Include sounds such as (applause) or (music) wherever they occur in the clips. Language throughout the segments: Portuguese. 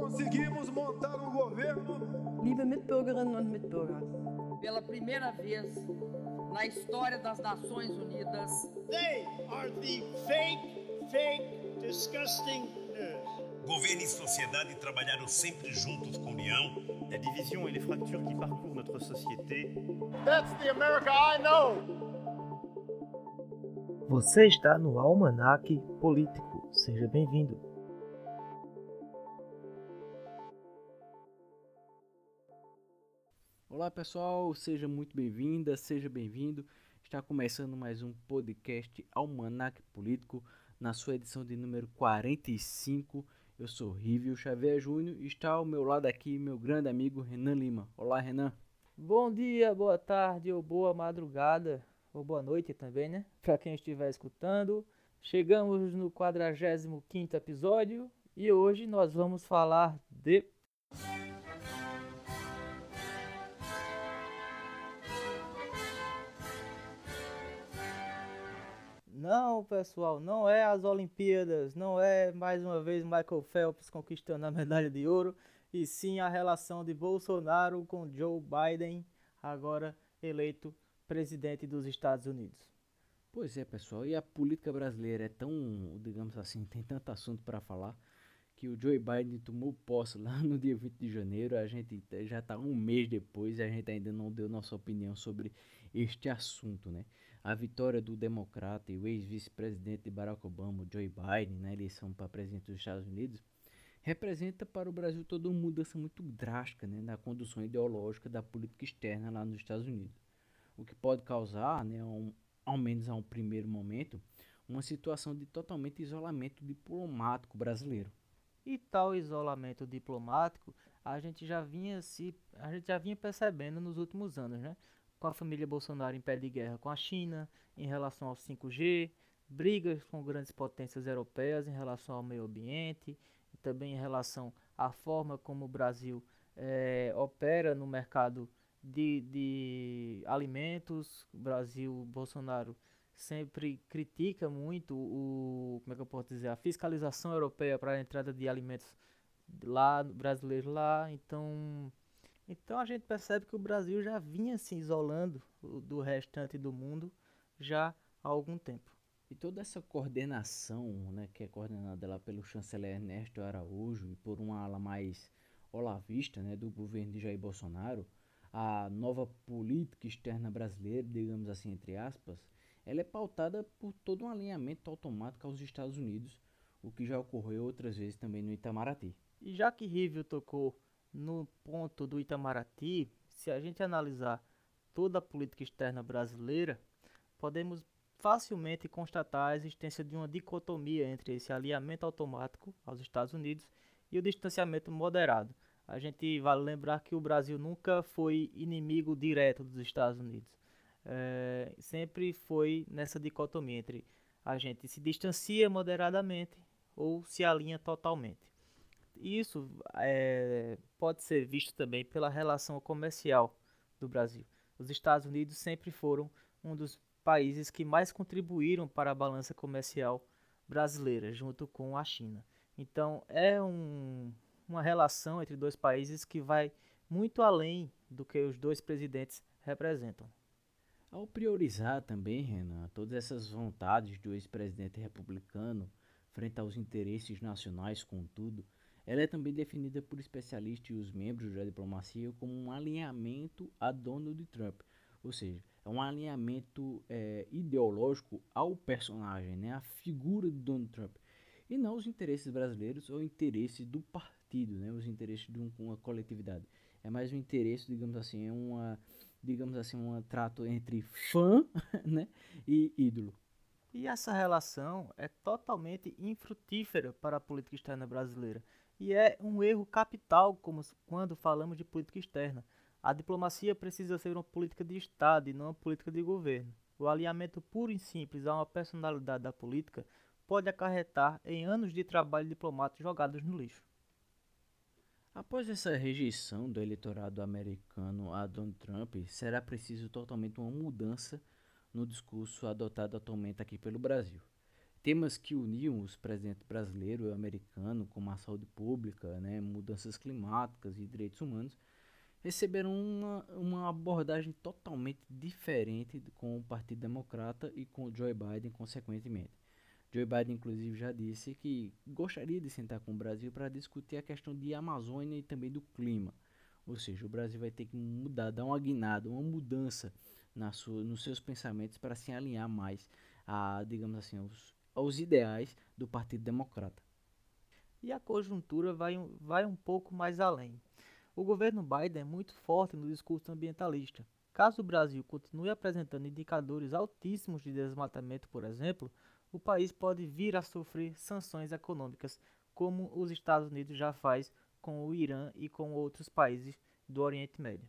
conseguimos montar um governo. Liebe Mitbürgerinnen und Mitbürger, pela primeira vez na história das Nações Unidas, They are the fake, fake, disgusting news. Governo e sociedade trabalharam sempre juntos com união. La division et les fractures qui parcourent notre société That's the America I know. Você está no Almanac Político. Seja bem-vindo. Olá pessoal, seja muito bem-vinda, seja bem-vindo. Está começando mais um podcast Almanac Político, na sua edição de número 45. Eu sou Rívio Xavier Júnior e está ao meu lado aqui meu grande amigo Renan Lima. Olá Renan. Bom dia, boa tarde ou boa madrugada, ou boa noite também, né? Para quem estiver escutando. Chegamos no 45º episódio e hoje nós vamos falar de Não, pessoal, não é as Olimpíadas, não é mais uma vez Michael Phelps conquistando a medalha de ouro, e sim a relação de Bolsonaro com Joe Biden, agora eleito presidente dos Estados Unidos. Pois é, pessoal, e a política brasileira é tão, digamos assim, tem tanto assunto para falar que o Joe Biden tomou posse lá no dia 20 de janeiro. A gente já está um mês depois e a gente ainda não deu nossa opinião sobre este assunto, né? A vitória do democrata e o ex-vice-presidente de Barack Obama, Joe Biden, na eleição para presidente dos Estados Unidos, representa para o Brasil toda uma mudança muito drástica né, na condução ideológica da política externa lá nos Estados Unidos. O que pode causar, né, um, ao menos a um primeiro momento, uma situação de totalmente isolamento diplomático brasileiro. E tal isolamento diplomático a gente já vinha se a gente já vinha percebendo nos últimos anos, né? Com a família Bolsonaro em pé de guerra com a China em relação ao 5G, brigas com grandes potências europeias em relação ao meio ambiente, e também em relação à forma como o Brasil eh, opera no mercado de, de alimentos. O Brasil, Bolsonaro sempre critica muito o como é que eu posso dizer a fiscalização europeia para a entrada de alimentos lá brasileiros lá então então a gente percebe que o Brasil já vinha se isolando do restante do mundo já há algum tempo e toda essa coordenação né que é coordenada lá pelo chanceler Ernesto Araújo e por uma ala mais olavista né do governo de Jair Bolsonaro a nova política externa brasileira digamos assim entre aspas ela é pautada por todo um alinhamento automático aos Estados Unidos, o que já ocorreu outras vezes também no Itamaraty. E já que Rívio tocou no ponto do Itamaraty, se a gente analisar toda a política externa brasileira, podemos facilmente constatar a existência de uma dicotomia entre esse alinhamento automático aos Estados Unidos e o distanciamento moderado. A gente vale lembrar que o Brasil nunca foi inimigo direto dos Estados Unidos é, sempre foi nessa dicotomia entre a gente se distancia moderadamente ou se alinha totalmente. Isso é, pode ser visto também pela relação comercial do Brasil. Os Estados Unidos sempre foram um dos países que mais contribuíram para a balança comercial brasileira, junto com a China. Então, é um, uma relação entre dois países que vai muito além do que os dois presidentes representam. Ao priorizar também, Renan, todas essas vontades do ex-presidente republicano frente aos interesses nacionais, contudo, ela é também definida por especialistas e os membros da diplomacia como um alinhamento a Donald Trump, ou seja, é um alinhamento é, ideológico ao personagem, né, à figura de Donald Trump, e não os interesses brasileiros ou interesses do partido, né, os interesses de uma coletividade. É mais um interesse, digamos assim, é uma digamos assim, um trato entre fã (laughs) né, e ídolo. E essa relação é totalmente infrutífera para a política externa brasileira. E é um erro capital como quando falamos de política externa. A diplomacia precisa ser uma política de Estado e não uma política de governo. O alinhamento puro e simples a uma personalidade da política pode acarretar em anos de trabalho diplomático jogados no lixo. Após essa rejeição do eleitorado americano a Donald Trump, será preciso totalmente uma mudança no discurso adotado atualmente aqui pelo Brasil. Temas que uniam os presidentes brasileiro e americano, como a saúde pública, né, mudanças climáticas e direitos humanos, receberam uma, uma abordagem totalmente diferente com o Partido Democrata e com Joe Biden, consequentemente. Joe Biden, inclusive, já disse que gostaria de sentar com o Brasil para discutir a questão de Amazônia e também do clima. Ou seja, o Brasil vai ter que mudar, dar uma guinada, uma mudança na sua, nos seus pensamentos para se alinhar mais a, digamos assim, aos, aos ideais do Partido Democrata. E a conjuntura vai, vai um pouco mais além. O governo Biden é muito forte no discurso ambientalista. Caso o Brasil continue apresentando indicadores altíssimos de desmatamento, por exemplo, o país pode vir a sofrer sanções econômicas, como os Estados Unidos já faz com o Irã e com outros países do Oriente Médio.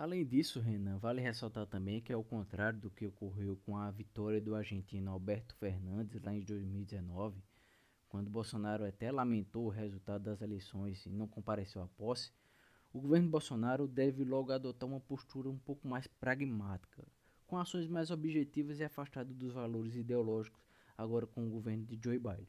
Além disso, Renan, vale ressaltar também que, ao contrário do que ocorreu com a vitória do argentino Alberto Fernandes lá em 2019, quando Bolsonaro até lamentou o resultado das eleições e não compareceu à posse, o governo Bolsonaro deve logo adotar uma postura um pouco mais pragmática, com ações mais objetivas e afastado dos valores ideológicos, agora com o governo de Joe Biden.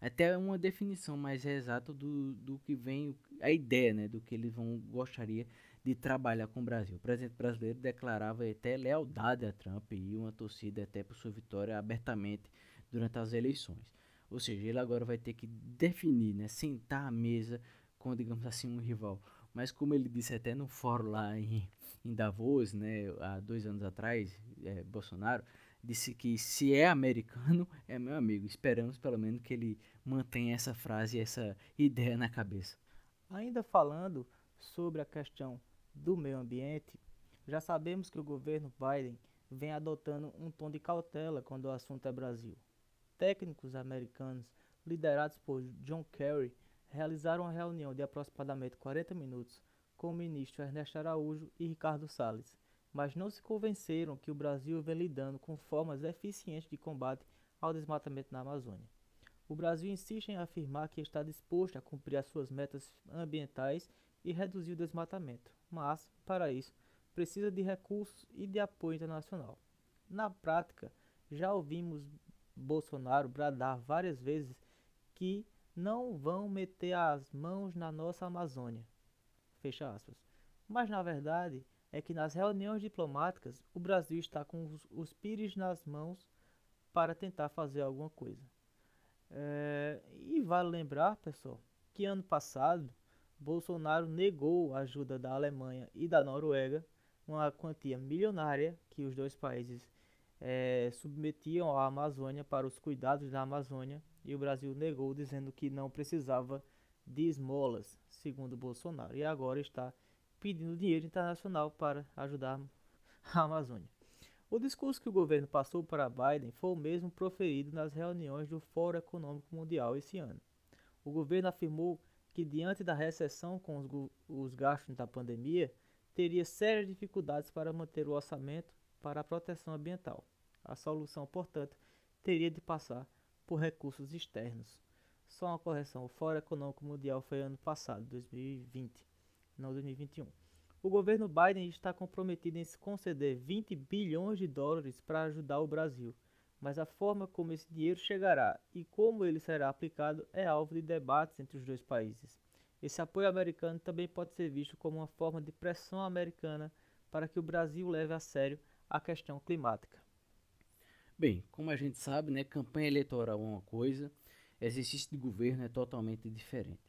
Até uma definição mais exata do, do que vem, a ideia né, do que eles vão gostaria de trabalhar com o Brasil. O presidente brasileiro declarava até lealdade a Trump e uma torcida até por sua vitória abertamente durante as eleições. Ou seja, ele agora vai ter que definir, né, sentar à mesa com, digamos assim, um rival. Mas como ele disse até no fórum lá em, em Davos, né, há dois anos atrás, é, Bolsonaro disse que se é americano, (laughs) é meu amigo. Esperamos pelo menos que ele mantenha essa frase, essa ideia na cabeça. Ainda falando sobre a questão do meio ambiente, já sabemos que o governo Biden vem adotando um tom de cautela quando o assunto é Brasil. Técnicos americanos, liderados por John Kerry, realizaram uma reunião de aproximadamente 40 minutos com o ministro Ernesto Araújo e Ricardo Salles, mas não se convenceram que o Brasil vem lidando com formas eficientes de combate ao desmatamento na Amazônia. O Brasil insiste em afirmar que está disposto a cumprir as suas metas ambientais e reduzir o desmatamento, mas, para isso, precisa de recursos e de apoio internacional. Na prática, já ouvimos Bolsonaro bradar várias vezes que não vão meter as mãos na nossa Amazônia. Fecha aspas. Mas na verdade é que nas reuniões diplomáticas o Brasil está com os, os pires nas mãos para tentar fazer alguma coisa. É, e vale lembrar, pessoal, que ano passado Bolsonaro negou a ajuda da Alemanha e da Noruega, uma quantia milionária que os dois países é, submetiam a Amazônia para os cuidados da Amazônia e o Brasil negou, dizendo que não precisava de esmolas, segundo Bolsonaro, e agora está pedindo dinheiro internacional para ajudar a Amazônia. O discurso que o governo passou para Biden foi o mesmo proferido nas reuniões do Fórum Econômico Mundial esse ano. O governo afirmou que, diante da recessão com os, os gastos da pandemia, teria sérias dificuldades para manter o orçamento para a proteção ambiental. A solução, portanto, teria de passar por recursos externos. Só uma correção: o Fórum Econômico Mundial foi ano passado, 2020, não 2021. O governo Biden está comprometido em se conceder 20 bilhões de dólares para ajudar o Brasil, mas a forma como esse dinheiro chegará e como ele será aplicado é alvo de debates entre os dois países. Esse apoio americano também pode ser visto como uma forma de pressão americana para que o Brasil leve a sério a questão climática. Bem, como a gente sabe, né, campanha eleitoral é uma coisa, exercício de governo é totalmente diferente.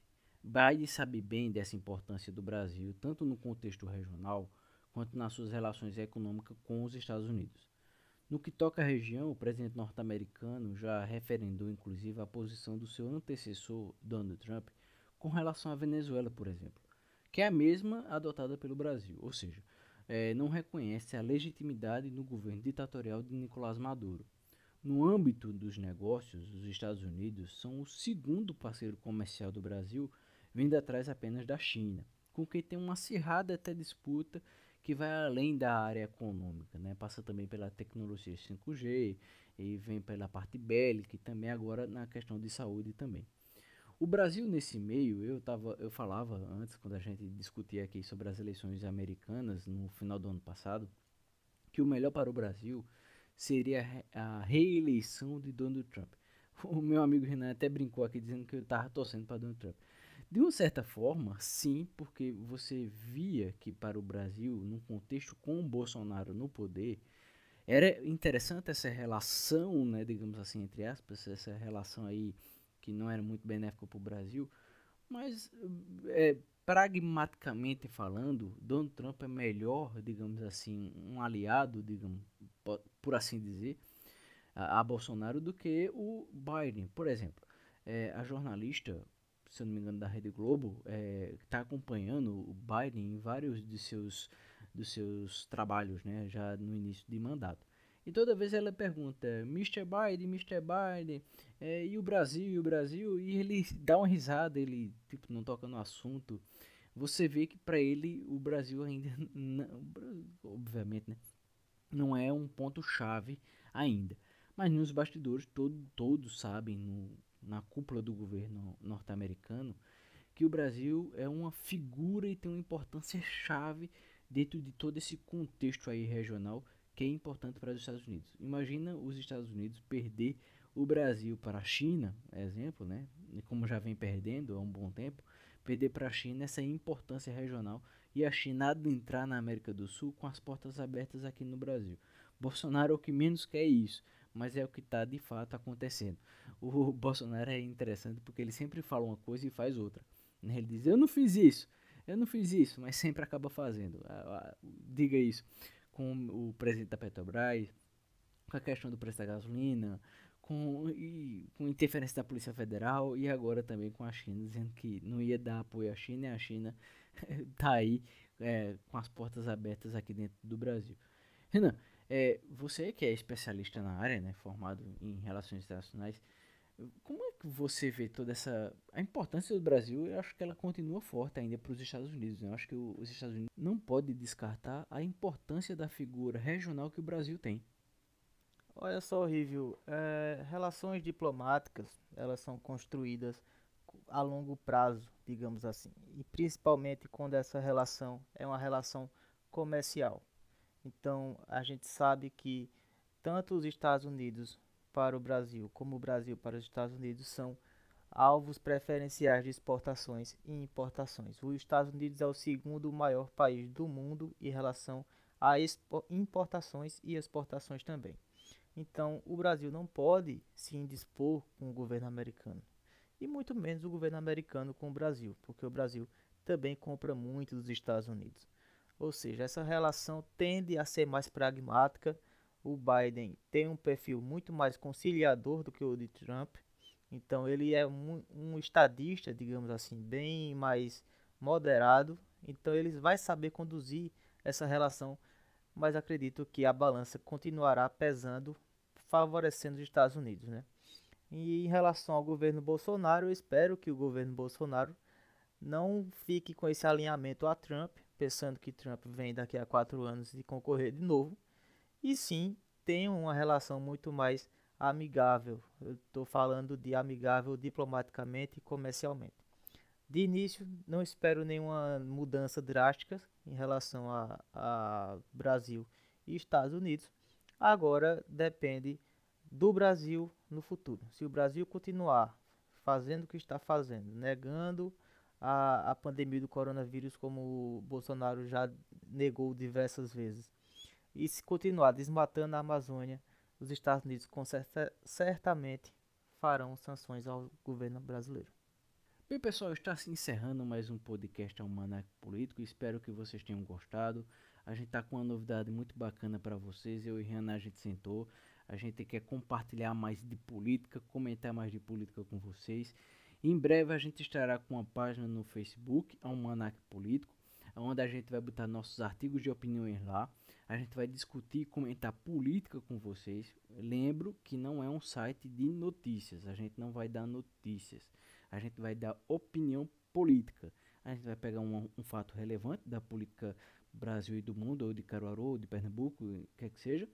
Biden sabe bem dessa importância do Brasil, tanto no contexto regional quanto nas suas relações econômicas com os Estados Unidos. No que toca à região, o presidente norte-americano já referendou inclusive a posição do seu antecessor, Donald Trump, com relação à Venezuela, por exemplo, que é a mesma adotada pelo Brasil, ou seja, é, não reconhece a legitimidade no governo ditatorial de Nicolás Maduro. No âmbito dos negócios, os Estados Unidos são o segundo parceiro comercial do Brasil, vindo atrás apenas da China, com quem tem uma acirrada até disputa que vai além da área econômica, né? passa também pela tecnologia 5G e vem pela parte bélica e também agora na questão de saúde também. O Brasil nesse meio, eu tava, eu falava antes quando a gente discutia aqui sobre as eleições americanas no final do ano passado, que o melhor para o Brasil seria a reeleição de Donald Trump. (laughs) O meu amigo Renan até brincou aqui dizendo que eu estava torcendo para Donald Trump. De uma certa forma, sim, porque você via que para o Brasil, num contexto com o Bolsonaro no poder, era interessante essa relação, né, digamos assim, entre aspas, essa relação aí que não era muito benéfica para o Brasil, mas é, pragmaticamente falando, Donald Trump é melhor, digamos assim, um aliado, digamos, por assim dizer, a, a Bolsonaro do que o Biden. Por exemplo, é, a jornalista, se eu não me engano, da Rede Globo, está é, acompanhando o Biden em vários de seus, dos seus trabalhos, né, já no início de mandato. E toda vez ela pergunta, Mr. Biden, Mr. Biden, é, e o Brasil, e o Brasil? E ele dá uma risada, ele tipo não toca no assunto. Você vê que para ele o Brasil ainda, (laughs) não, obviamente, né, não é um ponto chave ainda. Mas nos bastidores todo, todos sabem, no, na cúpula do governo norte-americano, que o Brasil é uma figura e tem uma importância chave dentro de todo esse contexto aí regional que é importante para os Estados Unidos. Imagina os Estados Unidos perder o Brasil para a China, exemplo, né? Como já vem perdendo há um bom tempo, perder para a China essa importância regional e a China adentrar na América do Sul com as portas abertas aqui no Brasil. Bolsonaro é o que menos quer isso, mas é o que está de fato acontecendo. O (laughs) Bolsonaro é interessante porque ele sempre fala uma coisa e faz outra. Né? Ele diz: Eu não fiz isso, eu não fiz isso, mas sempre acaba fazendo. Diga isso com o presidente da Petrobras, com a questão do preço da gasolina, com, e, com interferência da Polícia Federal e agora também com a China, dizendo que não ia dar apoio à China e a China está (laughs) aí é, com as portas abertas aqui dentro do Brasil. Renan, é, você que é especialista na área, né, formado em relações internacionais, como é que você vê toda essa. A importância do Brasil, eu acho que ela continua forte ainda para os Estados Unidos. Né? Eu acho que os Estados Unidos não pode descartar a importância da figura regional que o Brasil tem. Olha só, horrível. É, relações diplomáticas, elas são construídas a longo prazo, digamos assim. E principalmente quando essa relação é uma relação comercial. Então, a gente sabe que tanto os Estados Unidos para o Brasil, como o Brasil para os Estados Unidos, são alvos preferenciais de exportações e importações. Os Estados Unidos é o segundo maior país do mundo em relação a importações e exportações também. Então, o Brasil não pode se indispor com o governo americano, e muito menos o governo americano com o Brasil, porque o Brasil também compra muito dos Estados Unidos. Ou seja, essa relação tende a ser mais pragmática o Biden tem um perfil muito mais conciliador do que o de Trump. Então ele é um, um estadista, digamos assim, bem mais moderado. Então ele vai saber conduzir essa relação, mas acredito que a balança continuará pesando, favorecendo os Estados Unidos, né? E em relação ao governo Bolsonaro, eu espero que o governo Bolsonaro não fique com esse alinhamento a Trump, pensando que Trump vem daqui a quatro anos e concorrer de novo e sim tenham uma relação muito mais amigável. Eu estou falando de amigável diplomaticamente e comercialmente. De início, não espero nenhuma mudança drástica em relação a, a Brasil e Estados Unidos. Agora depende do Brasil no futuro. Se o Brasil continuar fazendo o que está fazendo, negando a, a pandemia do coronavírus, como o Bolsonaro já negou diversas vezes, e se continuar desmatando a Amazônia, os Estados Unidos certa, certamente farão sanções ao governo brasileiro. Bem, pessoal, está se encerrando mais um podcast Almanac Político. Espero que vocês tenham gostado. A gente está com uma novidade muito bacana para vocês. Eu e Rihanna a gente sentou. A gente quer compartilhar mais de política, comentar mais de política com vocês. Em breve a gente estará com uma página no Facebook, Almanac Político, onde a gente vai botar nossos artigos de opiniões lá. A gente vai discutir e comentar política com vocês. Lembro que não é um site de notícias. A gente não vai dar notícias. A gente vai dar opinião política. A gente vai pegar um, um fato relevante da política Brasil e do mundo, ou de Caruaru, ou de Pernambuco, o que que seja.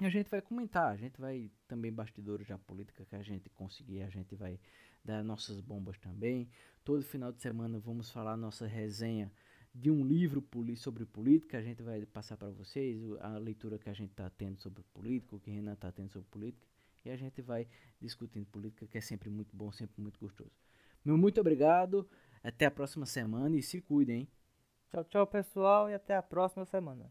E a gente vai comentar. A gente vai também bastidores da política que a gente conseguir. A gente vai dar nossas bombas também. Todo final de semana vamos falar nossa resenha de um livro sobre política, a gente vai passar para vocês a leitura que a gente está tendo sobre política, o que Renan está tendo sobre política, e a gente vai discutindo política, que é sempre muito bom, sempre muito gostoso. Meu muito obrigado, até a próxima semana e se cuidem. Tchau, tchau, pessoal, e até a próxima semana.